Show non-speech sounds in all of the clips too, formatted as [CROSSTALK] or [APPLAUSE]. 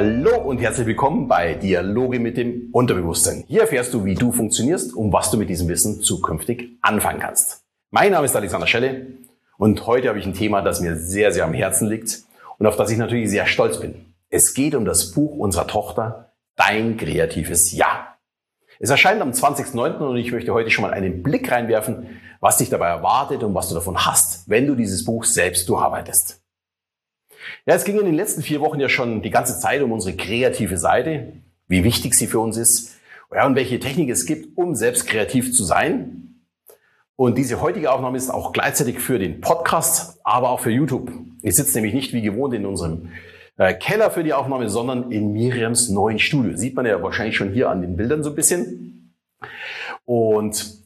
Hallo und herzlich willkommen bei Dialoge mit dem Unterbewusstsein. Hier erfährst du, wie du funktionierst und was du mit diesem Wissen zukünftig anfangen kannst. Mein Name ist Alexander Schelle und heute habe ich ein Thema, das mir sehr, sehr am Herzen liegt und auf das ich natürlich sehr stolz bin. Es geht um das Buch unserer Tochter Dein kreatives Ja. Es erscheint am 20.09. und ich möchte heute schon mal einen Blick reinwerfen, was dich dabei erwartet und was du davon hast, wenn du dieses Buch selbst durcharbeitest. Ja, es ging in den letzten vier Wochen ja schon die ganze Zeit um unsere kreative Seite, wie wichtig sie für uns ist ja, und welche Technik es gibt, um selbst kreativ zu sein. Und diese heutige Aufnahme ist auch gleichzeitig für den Podcast, aber auch für YouTube. Ich sitze nämlich nicht wie gewohnt in unserem äh, Keller für die Aufnahme, sondern in Miriams neuen Studio. Sieht man ja wahrscheinlich schon hier an den Bildern so ein bisschen. Und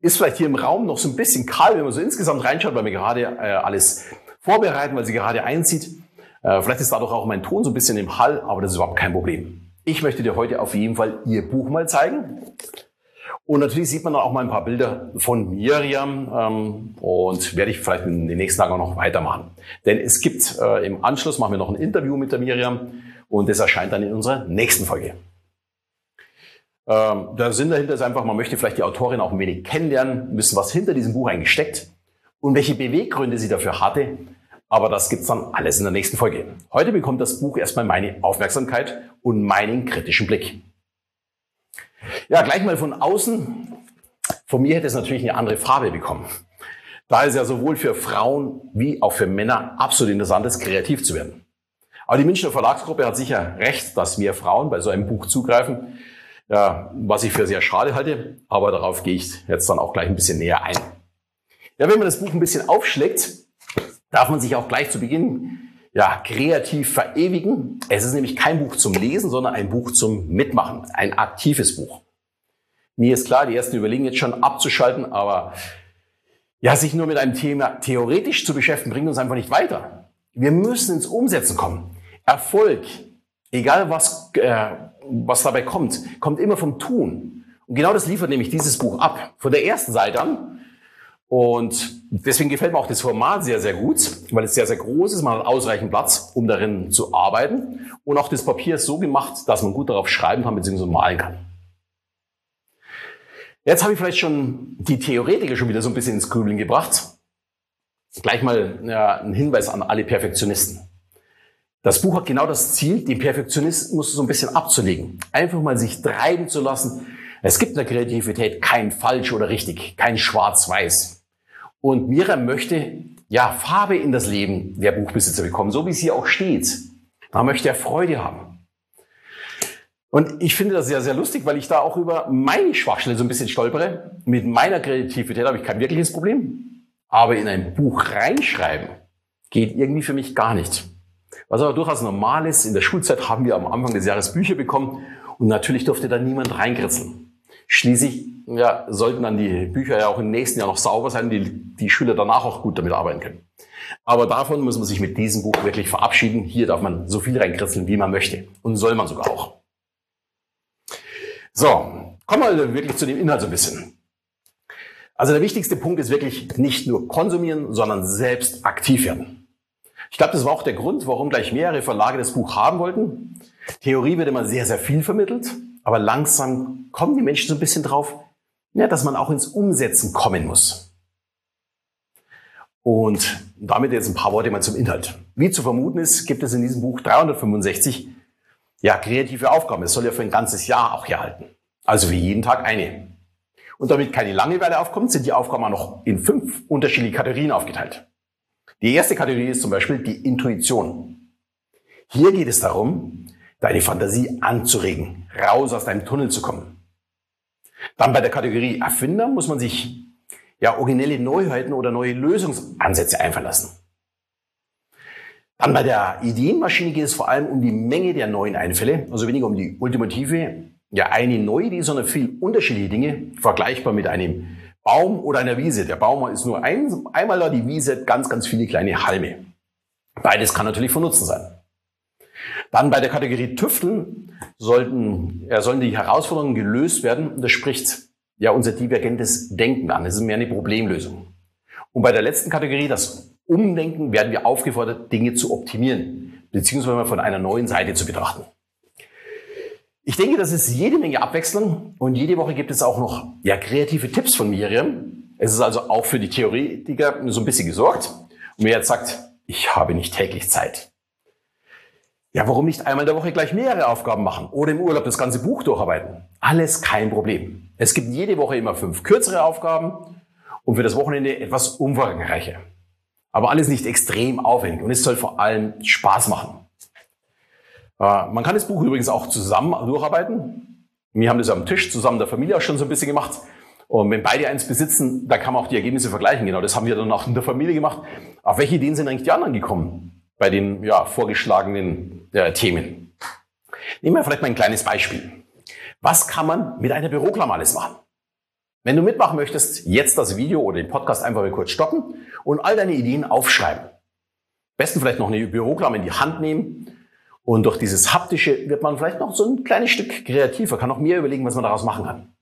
ist vielleicht hier im Raum noch so ein bisschen kahl, wenn man so insgesamt reinschaut, weil wir gerade äh, alles vorbereiten, weil sie gerade einzieht. Äh, vielleicht ist dadurch auch mein Ton so ein bisschen im Hall, aber das ist überhaupt kein Problem. Ich möchte dir heute auf jeden Fall ihr Buch mal zeigen. Und natürlich sieht man dann auch mal ein paar Bilder von Miriam ähm, und werde ich vielleicht in den nächsten Tagen auch noch weitermachen. Denn es gibt äh, im Anschluss, machen wir noch ein Interview mit der Miriam und das erscheint dann in unserer nächsten Folge. Ähm, der Sinn dahinter ist einfach, man möchte vielleicht die Autorin auch ein wenig kennenlernen, wissen, was hinter diesem Buch eigentlich steckt und welche Beweggründe sie dafür hatte aber das gibt's dann alles in der nächsten Folge. Heute bekommt das Buch erstmal meine Aufmerksamkeit und meinen kritischen Blick. Ja, gleich mal von außen. Von mir hätte es natürlich eine andere Farbe bekommen. Da es ja sowohl für Frauen wie auch für Männer absolut interessant ist, kreativ zu werden. Aber die Münchner Verlagsgruppe hat sicher recht, dass mehr Frauen bei so einem Buch zugreifen, ja, was ich für sehr schade halte. Aber darauf gehe ich jetzt dann auch gleich ein bisschen näher ein. Ja, wenn man das Buch ein bisschen aufschlägt, darf man sich auch gleich zu Beginn ja, kreativ verewigen. Es ist nämlich kein Buch zum Lesen, sondern ein Buch zum Mitmachen, ein aktives Buch. Mir ist klar, die ersten überlegen jetzt schon abzuschalten, aber ja, sich nur mit einem Thema theoretisch zu beschäftigen, bringt uns einfach nicht weiter. Wir müssen ins Umsetzen kommen. Erfolg, egal was, äh, was dabei kommt, kommt immer vom Tun. Und genau das liefert nämlich dieses Buch ab. Von der ersten Seite an und deswegen gefällt mir auch das Format sehr, sehr gut, weil es sehr, sehr groß ist. Man hat ausreichend Platz, um darin zu arbeiten. Und auch das Papier ist so gemacht, dass man gut darauf schreiben kann bzw. malen kann. Jetzt habe ich vielleicht schon die Theoretiker schon wieder so ein bisschen ins Grübeln gebracht. Gleich mal ja, ein Hinweis an alle Perfektionisten. Das Buch hat genau das Ziel, den Perfektionismus so ein bisschen abzulegen. Einfach mal sich treiben zu lassen. Es gibt in der Kreativität kein falsch oder richtig, kein schwarz-weiß. Und Miriam möchte ja Farbe in das Leben der Buchbesitzer bekommen, so wie es hier auch steht. Da möchte er Freude haben. Und ich finde das sehr, sehr lustig, weil ich da auch über meine Schwachstelle so ein bisschen stolpere. Mit meiner Kreativität habe ich kein wirkliches Problem. Aber in ein Buch reinschreiben geht irgendwie für mich gar nicht. Was aber durchaus normal ist, in der Schulzeit haben wir am Anfang des Jahres Bücher bekommen und natürlich durfte da niemand reinkritzeln. Schließlich ja, sollten dann die Bücher ja auch im nächsten Jahr noch sauber sein, die die Schüler danach auch gut damit arbeiten können. Aber davon muss man sich mit diesem Buch wirklich verabschieden. Hier darf man so viel reinkritzeln, wie man möchte. Und soll man sogar auch. So, kommen wir wirklich zu dem Inhalt so ein bisschen. Also der wichtigste Punkt ist wirklich nicht nur konsumieren, sondern selbst aktiv werden. Ich glaube, das war auch der Grund, warum gleich mehrere Verlage das Buch haben wollten. Theorie wird immer sehr, sehr viel vermittelt. Aber langsam kommen die Menschen so ein bisschen drauf, ja, dass man auch ins Umsetzen kommen muss. Und damit jetzt ein paar Worte mal zum Inhalt. Wie zu vermuten ist, gibt es in diesem Buch 365 ja, kreative Aufgaben. Es soll ja für ein ganzes Jahr auch herhalten. Also für jeden Tag eine. Und damit keine Langeweile aufkommt, sind die Aufgaben auch noch in fünf unterschiedliche Kategorien aufgeteilt. Die erste Kategorie ist zum Beispiel die Intuition. Hier geht es darum, deine Fantasie anzuregen, raus aus deinem Tunnel zu kommen. Dann bei der Kategorie Erfinder muss man sich ja originelle Neuheiten oder neue Lösungsansätze einfallen lassen. Dann bei der Ideenmaschine geht es vor allem um die Menge der neuen Einfälle, also weniger um die ultimative, ja eine neue Idee, sondern viel unterschiedliche Dinge, vergleichbar mit einem Baum oder einer Wiese. Der Baum ist nur ein, einmal da, die Wiese ganz, ganz viele kleine Halme. Beides kann natürlich von Nutzen sein. Dann bei der Kategorie Tüfteln sollten, ja, sollen die Herausforderungen gelöst werden. Das spricht ja unser divergentes Denken an. Das ist mehr eine Problemlösung. Und bei der letzten Kategorie, das Umdenken, werden wir aufgefordert, Dinge zu optimieren. beziehungsweise von einer neuen Seite zu betrachten. Ich denke, das ist jede Menge Abwechslung und jede Woche gibt es auch noch ja, kreative Tipps von Miriam. Es ist also auch für die Theoretiker so ein bisschen gesorgt. Und wer jetzt sagt, ich habe nicht täglich Zeit. Ja, warum nicht einmal in der Woche gleich mehrere Aufgaben machen oder im Urlaub das ganze Buch durcharbeiten? Alles kein Problem. Es gibt jede Woche immer fünf kürzere Aufgaben und für das Wochenende etwas umfangreicher. Aber alles nicht extrem aufwendig und es soll vor allem Spaß machen. Äh, man kann das Buch übrigens auch zusammen durcharbeiten. Wir haben das am Tisch zusammen der Familie auch schon so ein bisschen gemacht. Und wenn beide eins besitzen, dann kann man auch die Ergebnisse vergleichen. Genau, das haben wir dann auch in der Familie gemacht. Auf welche Ideen sind eigentlich die anderen gekommen bei den ja, vorgeschlagenen äh, Themen? Nehmen wir vielleicht mal ein kleines Beispiel. Was kann man mit einer Büroklammer alles machen? Wenn du mitmachen möchtest, jetzt das Video oder den Podcast einfach mal kurz stoppen und all deine Ideen aufschreiben. besten vielleicht noch eine Büroklammer in die Hand nehmen und durch dieses haptische wird man vielleicht noch so ein kleines Stück kreativer, kann noch mehr überlegen, was man daraus machen kann.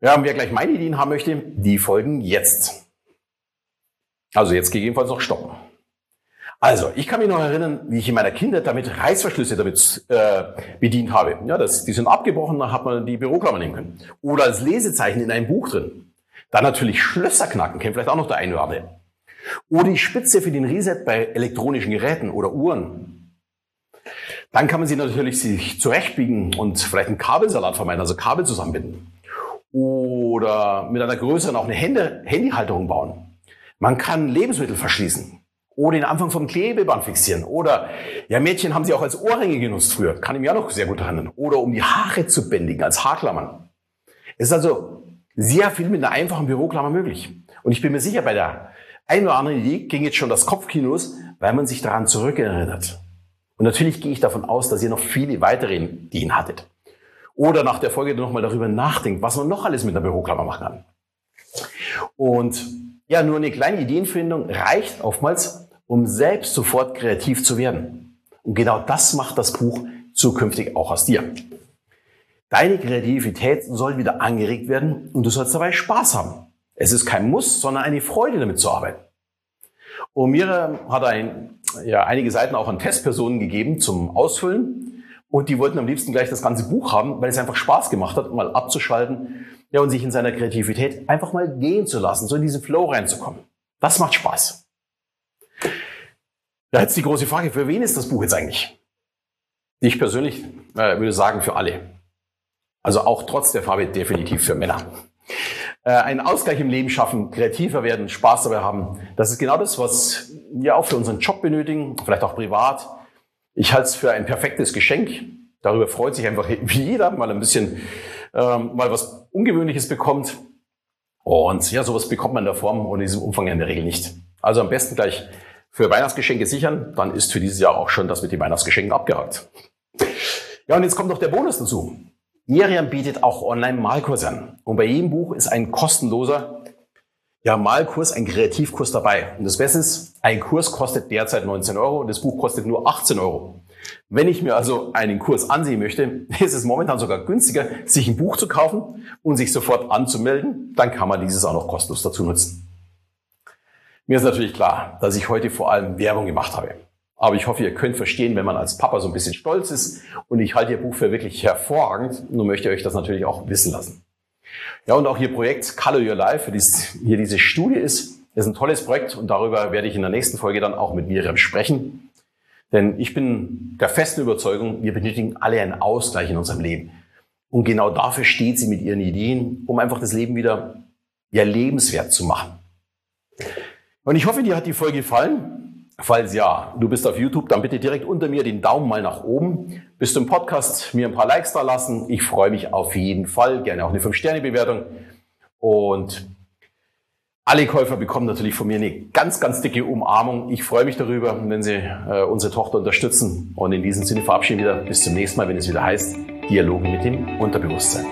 Ja, und wer gleich meine Ideen haben möchte, die folgen jetzt. Also jetzt gegebenenfalls noch stoppen. Also, ich kann mich noch erinnern, wie ich in meiner Kindheit damit Reißverschlüsse damit äh, bedient habe. Ja, das, die sind abgebrochen, dann hat man die Büroklammer nehmen können. Oder als Lesezeichen in einem Buch drin. Dann natürlich Schlösser knacken, kennt vielleicht auch noch der eine oder andere. Oder die Spitze für den Reset bei elektronischen Geräten oder Uhren. Dann kann man sie natürlich sich zurechtbiegen und vielleicht einen Kabelsalat vermeiden, also Kabel zusammenbinden. Oder mit einer größeren auch eine Hände, Handyhalterung bauen. Man kann Lebensmittel verschließen oder den Anfang vom Klebeband fixieren. Oder, ja, Mädchen haben sie auch als Ohrringe genutzt früher. Kann ich mir auch noch sehr gut erinnern. Oder um die Haare zu bändigen, als Haarklammern. Es ist also sehr viel mit einer einfachen Büroklammer möglich. Und ich bin mir sicher, bei der einen oder anderen Idee ging jetzt schon das Kopfkino los, weil man sich daran zurückerinnert. Und natürlich gehe ich davon aus, dass ihr noch viele weitere Ideen hattet. Oder nach der Folge nochmal darüber nachdenkt, was man noch alles mit einer Büroklammer machen kann. Und ja, nur eine kleine Ideenfindung reicht oftmals, um selbst sofort kreativ zu werden. Und genau das macht das Buch zukünftig auch aus dir. Deine Kreativität soll wieder angeregt werden und du sollst dabei Spaß haben. Es ist kein Muss, sondern eine Freude damit zu arbeiten. Mir hat ein ja, einige Seiten auch an Testpersonen gegeben zum Ausfüllen. Und die wollten am liebsten gleich das ganze Buch haben, weil es einfach Spaß gemacht hat, mal abzuschalten ja, und sich in seiner Kreativität einfach mal gehen zu lassen, so in diesen Flow reinzukommen. Das macht Spaß. Da jetzt die große Frage, für wen ist das Buch jetzt eigentlich? Ich persönlich äh, würde sagen, für alle. Also auch trotz der Farbe definitiv für Männer. Äh, einen Ausgleich im Leben schaffen, kreativer werden, Spaß dabei haben. Das ist genau das, was wir auch für unseren Job benötigen, vielleicht auch privat. Ich halte es für ein perfektes Geschenk. Darüber freut sich einfach [LAUGHS] jeder, mal ein bisschen ähm, mal was Ungewöhnliches bekommt. Und ja, sowas bekommt man in der Form und in diesem Umfang in der Regel nicht. Also am besten gleich für Weihnachtsgeschenke sichern, dann ist für dieses Jahr auch schon das mit den Weihnachtsgeschenken abgehakt. Ja, und jetzt kommt noch der Bonus dazu. Miriam bietet auch Online-Malkurse an. Und bei jedem Buch ist ein kostenloser ja, Malkurs, ein Kreativkurs dabei. Und das Beste ist, ein Kurs kostet derzeit 19 Euro und das Buch kostet nur 18 Euro. Wenn ich mir also einen Kurs ansehen möchte, [LAUGHS] ist es momentan sogar günstiger, sich ein Buch zu kaufen und sich sofort anzumelden. Dann kann man dieses auch noch kostenlos dazu nutzen. Mir ist natürlich klar, dass ich heute vor allem Werbung gemacht habe. Aber ich hoffe, ihr könnt verstehen, wenn man als Papa so ein bisschen stolz ist. Und ich halte Ihr Buch für wirklich hervorragend. Nur möchte ich euch das natürlich auch wissen lassen. Ja, und auch Ihr Projekt Color Your Life, das hier diese Studie ist, ist ein tolles Projekt und darüber werde ich in der nächsten Folge dann auch mit Miriam sprechen. Denn ich bin der festen Überzeugung, wir benötigen alle einen Ausgleich in unserem Leben. Und genau dafür steht sie mit ihren Ideen, um einfach das Leben wieder ja lebenswert zu machen. Und ich hoffe, dir hat die Folge gefallen. Falls ja, du bist auf YouTube, dann bitte direkt unter mir den Daumen mal nach oben. Bist du im Podcast, mir ein paar Likes da lassen. Ich freue mich auf jeden Fall. Gerne auch eine 5-Sterne-Bewertung. Und alle Käufer bekommen natürlich von mir eine ganz, ganz dicke Umarmung. Ich freue mich darüber, wenn Sie äh, unsere Tochter unterstützen. Und in diesem Sinne verabschieden wir wieder bis zum nächsten Mal, wenn es wieder heißt Dialoge mit dem Unterbewusstsein.